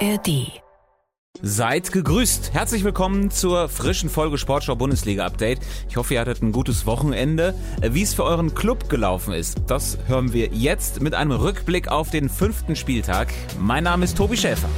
ARD. Seid gegrüßt. Herzlich willkommen zur frischen Folge Sportschau Bundesliga Update. Ich hoffe, ihr hattet ein gutes Wochenende. Wie es für euren Club gelaufen ist, das hören wir jetzt mit einem Rückblick auf den fünften Spieltag. Mein Name ist Tobi Schäfer.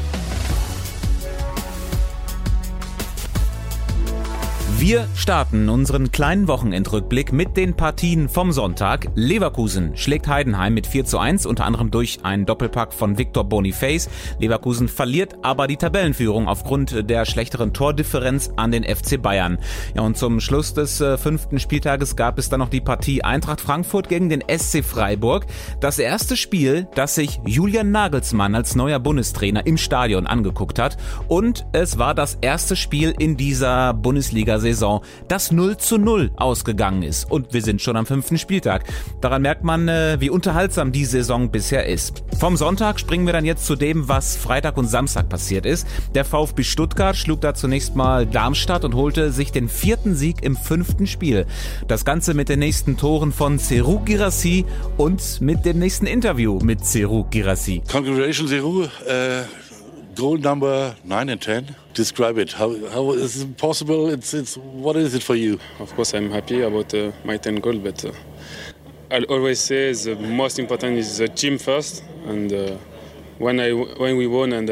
Wir starten unseren kleinen Wochenendrückblick mit den Partien vom Sonntag. Leverkusen schlägt Heidenheim mit 4 zu 1, unter anderem durch einen Doppelpack von Victor Boniface. Leverkusen verliert aber die Tabellenführung aufgrund der schlechteren Tordifferenz an den FC Bayern. Ja, und zum Schluss des äh, fünften Spieltages gab es dann noch die Partie Eintracht Frankfurt gegen den SC Freiburg. Das erste Spiel, das sich Julian Nagelsmann als neuer Bundestrainer im Stadion angeguckt hat. Und es war das erste Spiel in dieser Bundesliga-Saison Saison, das 0 zu 0 ausgegangen ist. Und wir sind schon am fünften Spieltag. Daran merkt man, äh, wie unterhaltsam die Saison bisher ist. Vom Sonntag springen wir dann jetzt zu dem, was Freitag und Samstag passiert ist. Der VfB Stuttgart schlug da zunächst mal Darmstadt und holte sich den vierten Sieg im fünften Spiel. Das Ganze mit den nächsten Toren von Serou Girassi und mit dem nächsten Interview mit Serou Girassi. Congratulations, Serou. Uh goal number nine and ten. Describe it. How, how is it possible? It's, it's, what is it for you? Of course, I'm happy about uh, my 10 goal, but uh, I always say the most important is the team first. And uh, when, I, when we won and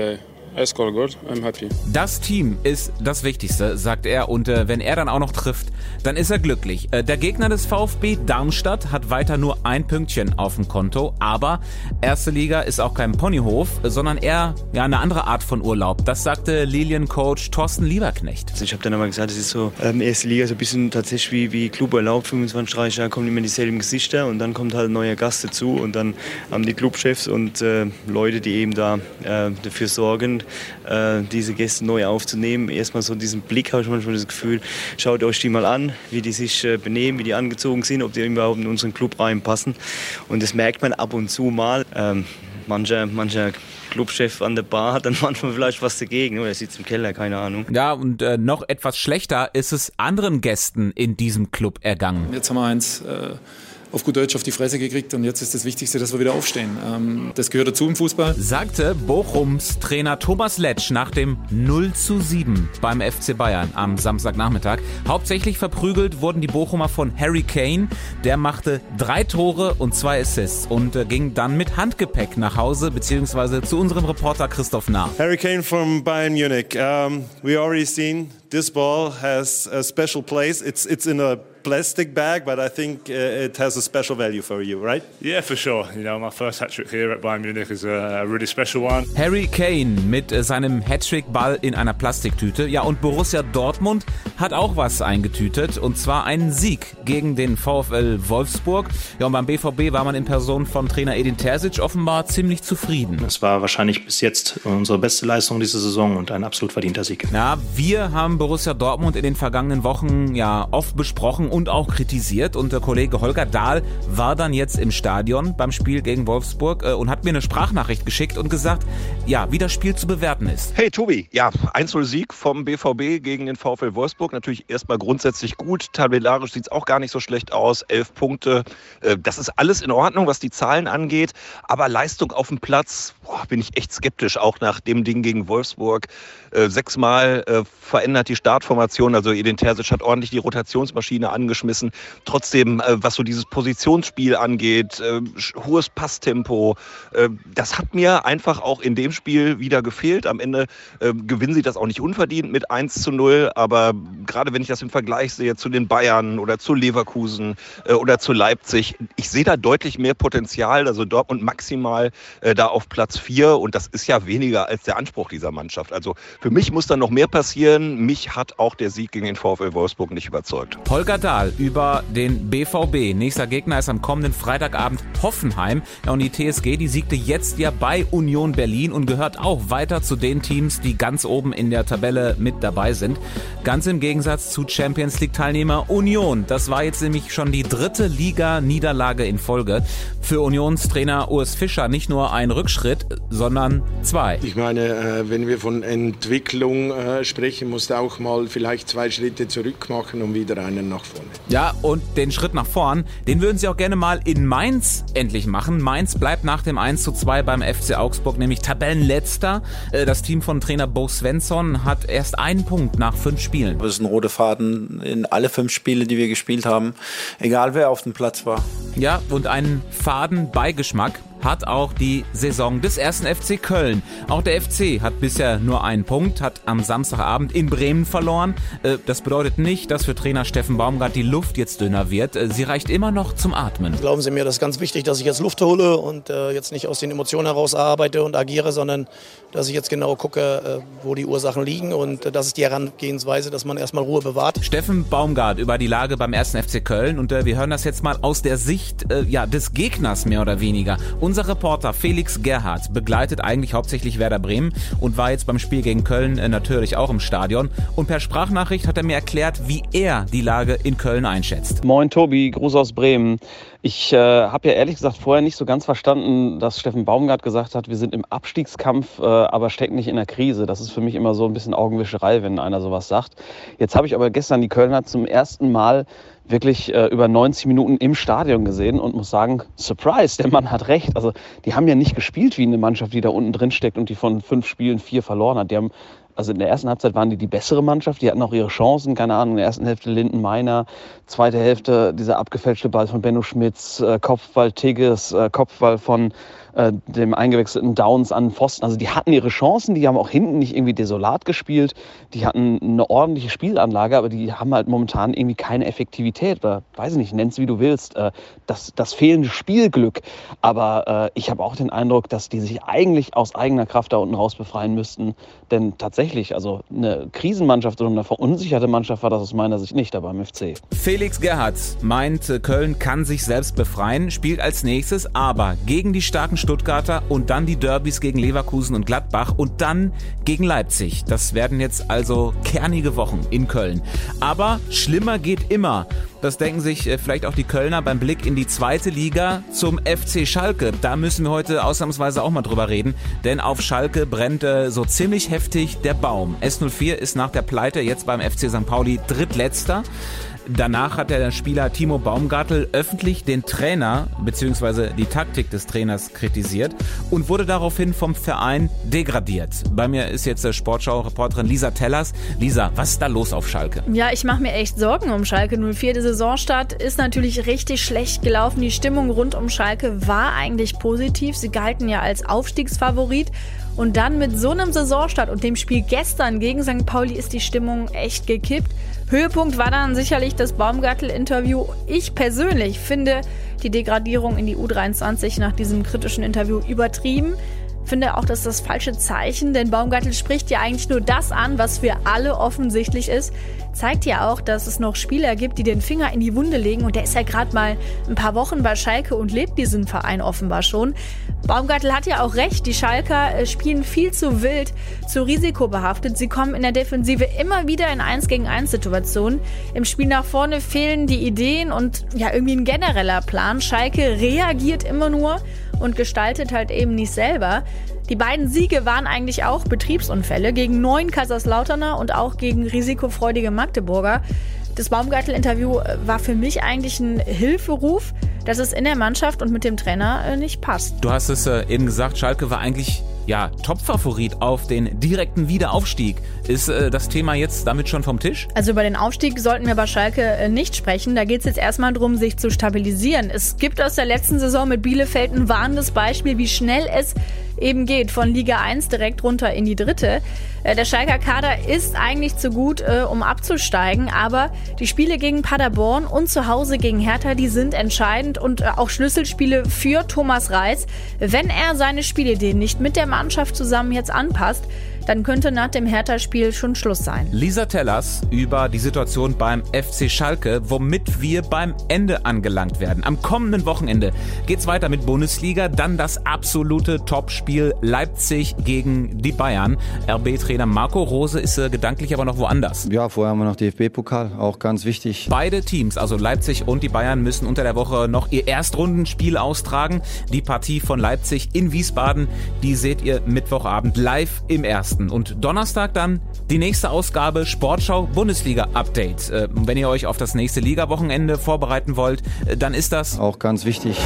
uh, Das Team ist das Wichtigste, sagt er. Und äh, wenn er dann auch noch trifft, dann ist er glücklich. Äh, der Gegner des VfB Darmstadt hat weiter nur ein Pünktchen auf dem Konto. Aber erste Liga ist auch kein Ponyhof, sondern eher ja, eine andere Art von Urlaub. Das sagte Liliencoach Thorsten Lieberknecht. Also ich habe dann einmal gesagt, es ist so ähm, erste Liga so ein bisschen tatsächlich wie, wie Cluburlaub. 25, 30 Jahre kommen immer dieselben Gesichter und dann kommt halt ein neuer Gast dazu. Und dann haben die Clubchefs und äh, Leute, die eben da äh, dafür sorgen, äh, diese Gäste neu aufzunehmen. Erstmal so diesen Blick habe ich manchmal das Gefühl, schaut euch die mal an, wie die sich äh, benehmen, wie die angezogen sind, ob die überhaupt in unseren Club reinpassen. Und das merkt man ab und zu mal. Ähm, mancher, mancher Clubchef an der Bar hat dann manchmal vielleicht was dagegen. Oder er sitzt im Keller, keine Ahnung. Ja, und äh, noch etwas schlechter ist es anderen Gästen in diesem Club ergangen. Jetzt haben wir eins. Äh auf gut Deutsch auf die Fresse gekriegt und jetzt ist das Wichtigste, dass wir wieder aufstehen. Ähm, das gehört dazu im Fußball. Sagte Bochums Trainer Thomas Letsch nach dem 0 zu 7 beim FC Bayern am Samstagnachmittag. Hauptsächlich verprügelt wurden die Bochumer von Harry Kane. Der machte drei Tore und zwei Assists und äh, ging dann mit Handgepäck nach Hause, beziehungsweise zu unserem Reporter Christoph Nah. Harry Kane from Bayern Munich. Um, we already seen this ball has a special place. It's, it's in a plastic bag, but I think uh, it has a special value for you, right? Yeah, for sure. You know, my first hat trick here at Bayern Munich is a, a really special one. Harry Kane mit äh, seinem Hattrick-Ball in einer Plastiktüte. Ja, und Borussia Dortmund hat auch was eingetütet und zwar einen Sieg gegen den VfL Wolfsburg. Ja, und beim BVB war man in Person von Trainer Edin Terzic offenbar ziemlich zufrieden. Es war wahrscheinlich bis jetzt unsere beste Leistung diese Saison und ein absolut verdienter Sieg. Ja, wir haben Borussia Dortmund in den vergangenen Wochen ja oft besprochen und auch kritisiert. Und der Kollege Holger Dahl war dann jetzt im Stadion beim Spiel gegen Wolfsburg äh, und hat mir eine Sprachnachricht geschickt und gesagt, ja, wie das Spiel zu bewerten ist. Hey Tobi, ja, 1-0-Sieg vom BVB gegen den VfL Wolfsburg. Natürlich erstmal grundsätzlich gut. Tabellarisch sieht es auch gar nicht so schlecht aus. Elf Punkte. Äh, das ist alles in Ordnung, was die Zahlen angeht. Aber Leistung auf dem Platz, boah, bin ich echt skeptisch, auch nach dem Ding gegen Wolfsburg. Äh, sechsmal verändert die Startformation. Also Edin Terzic hat ordentlich die Rotationsmaschine angeschaut angeschmissen. Trotzdem, äh, was so dieses Positionsspiel angeht, äh, hohes Passtempo, äh, das hat mir einfach auch in dem Spiel wieder gefehlt. Am Ende äh, gewinnen sie das auch nicht unverdient mit 1 zu 0, aber gerade wenn ich das im Vergleich sehe zu den Bayern oder zu Leverkusen äh, oder zu Leipzig, ich sehe da deutlich mehr Potenzial. Also Dortmund maximal äh, da auf Platz 4 und das ist ja weniger als der Anspruch dieser Mannschaft. Also für mich muss da noch mehr passieren. Mich hat auch der Sieg gegen den VfL Wolfsburg nicht überzeugt. Holger da Pokal über den BVB. Nächster Gegner ist am kommenden Freitagabend Hoffenheim. Ja, und die TSG, die siegte jetzt ja bei Union Berlin und gehört auch weiter zu den Teams, die ganz oben in der Tabelle mit dabei sind. Ganz im Gegensatz zu Champions League Teilnehmer Union. Das war jetzt nämlich schon die dritte Liga-Niederlage in Folge. Für Unionstrainer Urs Fischer nicht nur ein Rückschritt, sondern zwei. Ich meine, äh, wenn wir von Entwicklung äh, sprechen, musst du auch mal vielleicht zwei Schritte zurück machen, um wieder einen nach vorne vorne. Ja, und den Schritt nach vorn, den würden sie auch gerne mal in Mainz endlich machen. Mainz bleibt nach dem 1 zu 2 beim FC Augsburg nämlich Tabellenletzter. Äh, das Team von Trainer Bo Svensson hat erst einen Punkt nach fünf Spielen. Das ist ein roter Faden in alle fünf Spiele, die wir gespielt haben, egal wer auf dem Platz war. Ja, und einen faden Beigeschmack hat auch die Saison des ersten FC Köln. Auch der FC hat bisher nur einen Punkt, hat am Samstagabend in Bremen verloren. Äh, das bedeutet nicht, dass für Trainer Steffen Baumgart die Luft jetzt dünner wird. Äh, sie reicht immer noch zum Atmen. Glauben Sie mir, das ist ganz wichtig, dass ich jetzt Luft hole und äh, jetzt nicht aus den Emotionen heraus arbeite und agiere, sondern dass ich jetzt genau gucke, wo die Ursachen liegen und das ist die Herangehensweise, dass man erstmal Ruhe bewahrt. Steffen Baumgart über die Lage beim ersten FC Köln und wir hören das jetzt mal aus der Sicht ja, des Gegners mehr oder weniger. Unser Reporter Felix Gerhardt begleitet eigentlich hauptsächlich Werder Bremen und war jetzt beim Spiel gegen Köln äh, natürlich auch im Stadion. Und per Sprachnachricht hat er mir erklärt, wie er die Lage in Köln einschätzt. Moin Tobi, Gruß aus Bremen. Ich äh, habe ja ehrlich gesagt vorher nicht so ganz verstanden, dass Steffen Baumgart gesagt hat, wir sind im Abstiegskampf, äh, aber stecken nicht in der Krise. Das ist für mich immer so ein bisschen Augenwischerei, wenn einer sowas sagt. Jetzt habe ich aber gestern die Kölner zum ersten Mal wirklich äh, über 90 Minuten im Stadion gesehen und muss sagen, Surprise, der Mann hat recht. Also die haben ja nicht gespielt wie eine Mannschaft, die da unten drin steckt und die von fünf Spielen vier verloren hat. Die haben also in der ersten Halbzeit waren die die bessere Mannschaft, die hatten auch ihre Chancen, keine Ahnung, in der ersten Hälfte Linden Meiner, zweite Hälfte dieser abgefälschte Ball von Benno Schmitz, äh, Kopfball Tigges, äh, Kopfball von äh, dem eingewechselten Downs an Pfosten. Also die hatten ihre Chancen, die haben auch hinten nicht irgendwie desolat gespielt, die hatten eine ordentliche Spielanlage, aber die haben halt momentan irgendwie keine Effektivität oder weiß ich nicht, nenn's wie du willst, äh, das, das fehlende Spielglück. Aber äh, ich habe auch den Eindruck, dass die sich eigentlich aus eigener Kraft da unten raus befreien müssten, denn tatsächlich, also eine Krisenmannschaft oder eine verunsicherte Mannschaft war das aus meiner Sicht nicht da beim FC. Felix Gerhardt meint, Köln kann sich selbst befreien, spielt als nächstes aber gegen die starken Stuttgarter und dann die Derbys gegen Leverkusen und Gladbach und dann gegen Leipzig. Das werden jetzt also kernige Wochen in Köln. Aber schlimmer geht immer. Das denken sich äh, vielleicht auch die Kölner beim Blick in die zweite Liga zum FC Schalke. Da müssen wir heute ausnahmsweise auch mal drüber reden, denn auf Schalke brennt äh, so ziemlich heftig der Baum. S04 ist nach der Pleite jetzt beim FC St. Pauli drittletzter. Danach hat der Spieler Timo Baumgartel öffentlich den Trainer bzw. die Taktik des Trainers kritisiert und wurde daraufhin vom Verein degradiert. Bei mir ist jetzt Sportschau-Reporterin Lisa Tellers. Lisa, was ist da los auf Schalke? Ja, ich mache mir echt Sorgen um Schalke 04. Der Saisonstart ist natürlich richtig schlecht gelaufen. Die Stimmung rund um Schalke war eigentlich positiv. Sie galten ja als Aufstiegsfavorit. Und dann mit so einem Saisonstart und dem Spiel gestern gegen St. Pauli ist die Stimmung echt gekippt. Höhepunkt war dann sicherlich das Baumgartel-Interview. Ich persönlich finde die Degradierung in die U23 nach diesem kritischen Interview übertrieben finde auch, das ist das falsche Zeichen, denn Baumgartel spricht ja eigentlich nur das an, was für alle offensichtlich ist. Zeigt ja auch, dass es noch Spieler gibt, die den Finger in die Wunde legen und der ist ja gerade mal ein paar Wochen bei Schalke und lebt diesen Verein offenbar schon. Baumgartel hat ja auch recht, die Schalker äh, spielen viel zu wild, zu risikobehaftet. Sie kommen in der Defensive immer wieder in 1 gegen 1 Situationen. Im Spiel nach vorne fehlen die Ideen und ja irgendwie ein genereller Plan. Schalke reagiert immer nur und gestaltet halt eben nicht selber. Die beiden Siege waren eigentlich auch Betriebsunfälle gegen neun Kaiserslauterner und auch gegen risikofreudige Magdeburger. Das Baumgartel-Interview äh, war für mich eigentlich ein Hilferuf, dass es in der Mannschaft und mit dem Trainer äh, nicht passt. Du hast es äh, eben gesagt, Schalke war eigentlich ja, Topfavorit auf den direkten Wiederaufstieg. Ist äh, das Thema jetzt damit schon vom Tisch? Also über den Aufstieg sollten wir bei Schalke äh, nicht sprechen. Da geht es jetzt erstmal darum, sich zu stabilisieren. Es gibt aus der letzten Saison mit Bielefeld ein warnendes Beispiel, wie schnell es eben geht, von Liga 1 direkt runter in die dritte. Äh, der Schalker Kader ist eigentlich zu gut, äh, um abzusteigen, aber die Spiele gegen Paderborn und zu Hause gegen Hertha, die sind entscheidend und äh, auch Schlüsselspiele für Thomas Reis. Wenn er seine Spielideen nicht mit der Mannschaft zusammen jetzt anpasst, dann könnte nach dem Hertha-Spiel schon Schluss sein. Lisa Tellers über die Situation beim FC Schalke, womit wir beim Ende angelangt werden. Am kommenden Wochenende geht's weiter mit Bundesliga, dann das absolute Topspiel Leipzig gegen die Bayern. RB-Trainer Marco Rose ist äh, gedanklich aber noch woanders. Ja, vorher haben wir noch DFB-Pokal, auch ganz wichtig. Beide Teams, also Leipzig und die Bayern, müssen unter der Woche noch ihr Erstrundenspiel austragen. Die Partie von Leipzig in Wiesbaden, die seht ihr Mittwochabend live im Ersten. Podcasten. Und Donnerstag dann die nächste Ausgabe Sportschau Bundesliga Update. Äh, wenn ihr euch auf das nächste Liga-Wochenende vorbereiten wollt, äh, dann ist das auch ganz wichtig.